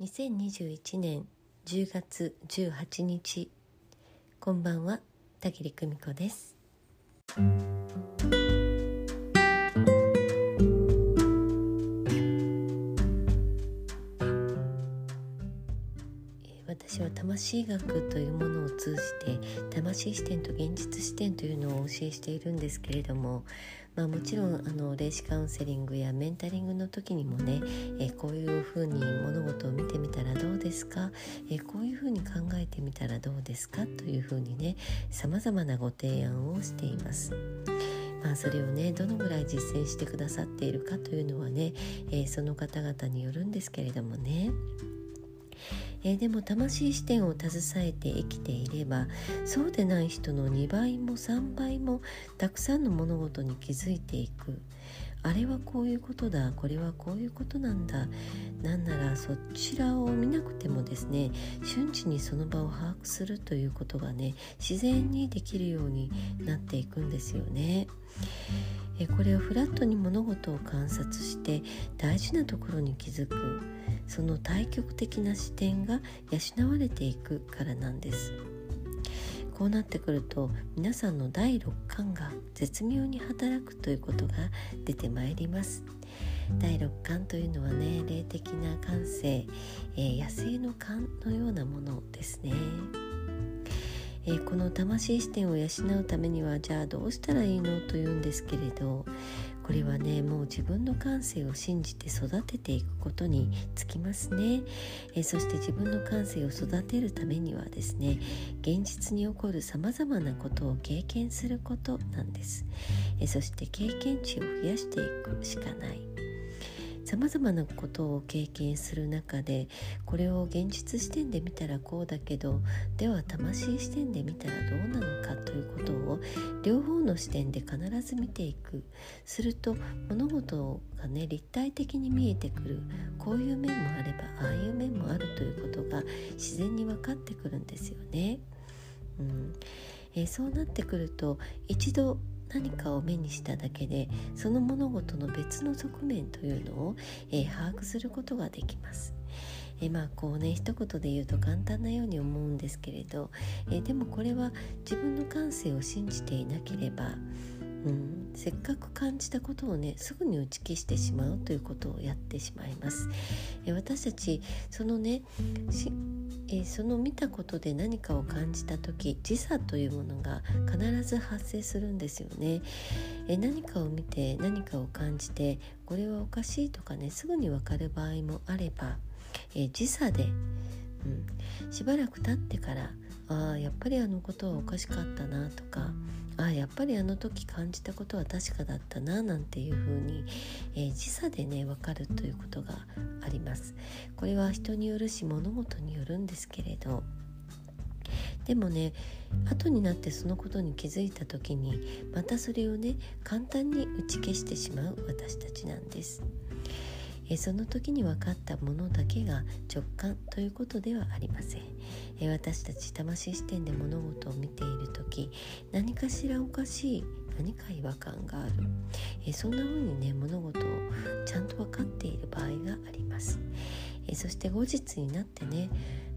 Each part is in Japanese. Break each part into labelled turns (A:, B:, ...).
A: 2021年10月18日。こんばんは田切久美子です。私は魂学というものを通じて魂視点と現実視点というのをお教えしているんですけれどもまあ、もちろんあの霊視カウンセリングやメンタリングの時にもね、え、こういうふうに物事を見ですか、えー、こういうふうに考えてみたらどうですか？というふうにねさまざまなご提案をしています。まあ、それをねどのぐらい実践してくださっているかというのはね、えー、その方々によるんですけれどもね。えー、でも魂視点を携えて生きていればそうでない人の2倍も3倍もたくさんの物事に気づいていくあれはこういうことだこれはこういうことなんだなんならそちらを見なくてもですね瞬時にその場を把握するということがね自然にできるようになっていくんですよね。えこれをフラットに物事を観察して大事なところに気づくその対極的な視点が養われていくからなんですこうなってくると皆さんの第六感が絶妙に働くということが出てまいります。第六感というのはね霊的な感性、えー、野生の感のようなものですね。えー、この魂視点を養うためにはじゃあどうしたらいいのというんですけれどこれはねもう自分の感性を信じて育てていくことにつきますね、え、そして自分の感性を育てるためにはですね現実に起こるさまざまなことを経験することなんです、え、そして経験値を増やしていくしかない。さまざまなことを経験する中でこれを現実視点で見たらこうだけどでは魂視点で見たらどうなのかということを両方の視点で必ず見ていく。すると物事がね立体的に見えてくる。こういう面もあればああいう面もあるということが自然に分かってくるんですよね。うん。えー、そうなってくると一度何かを目にしただけでその物事の別の側面というのを、えー、把握することができます。え、まあこうね一言で言うと簡単なように思うんですけれど、え、でもこれは自分の感性を信じていなければうん、せっかく感じたことをねすぐに打ち消してしまうということをやってしまいます。え私たちそのねえその見たことで何かを感じた時時差というものが必ず発生するんですよね。え何かを見て何かを感じてこれはおかしいとかねすぐに分かる場合もあれば、え時差で、うん、しばらく経ってからああやっぱりあのことはおかしかったなとかああやっぱりあの時感じたことは確かだったななんていうふうに、えー、時差でね分かるということがありますこれは人によるし物事によるんですけれどでもね後になってそのことに気づいた時にまたそれをね簡単に打ち消してしまう私たちなんです。えその時に分かったものだけが直感ということではありません、え私たち魂視点で物事を見ている時何かしらおかしい何か違和感がある、えそんな風にね物事をちゃんと分かっている場合があります、えそして後日になってね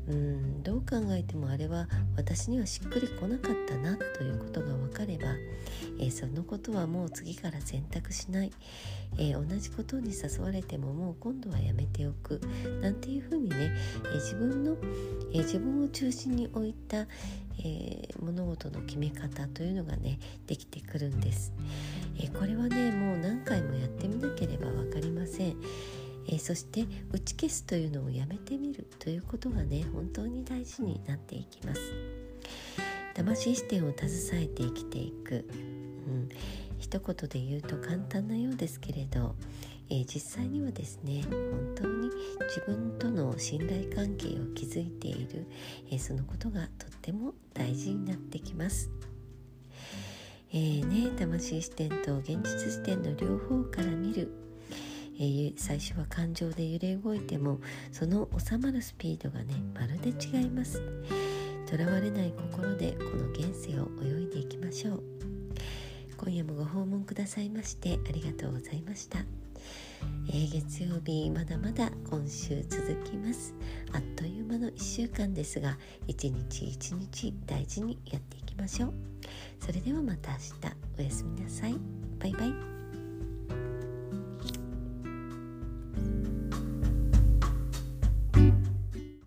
A: うんどう考えてもあれは私にはしっくりこなかったなということが分かれば、えー、そのことはもう次から選択しない、えー、同じことに誘われてももう今度はやめておく。なんていうふうにね、えー、自分の、え自分を中心に置いた、え物事の決め方というのがねできてくるんです、えこれはねもう何回もやってみなければ分かりません。えー、そして打ち消すというのをやめてみるということがね本当に大事になっていきます。魂視点を携えて生きていく、うん、一言で言うと簡単なようですけれど、えー、実際にはですね本当に自分との信頼関係を築いている、えー、そのことがとっても大事になってきます。えーね、魂視点と現実視点の両方から見る。えー、最初は感情で揺れ動いてもその収まるスピードがねまるで違います。とらわれない心でこの現世を泳いでいきましょう。今夜もご訪問くださいましてありがとうございました。えー、月曜日まだまだ今週続きます。あっという間の1週間ですが一日一日大事にやっていきましょう。それではまた明日。おやすみなさい。バイバイ。